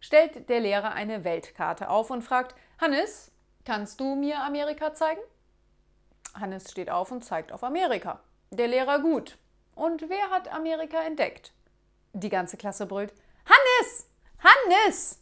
stellt der Lehrer eine Weltkarte auf und fragt, Hannes, kannst du mir Amerika zeigen? Hannes steht auf und zeigt auf Amerika. Der Lehrer gut. Und wer hat Amerika entdeckt? Die ganze Klasse brüllt, Hannes! Hannes!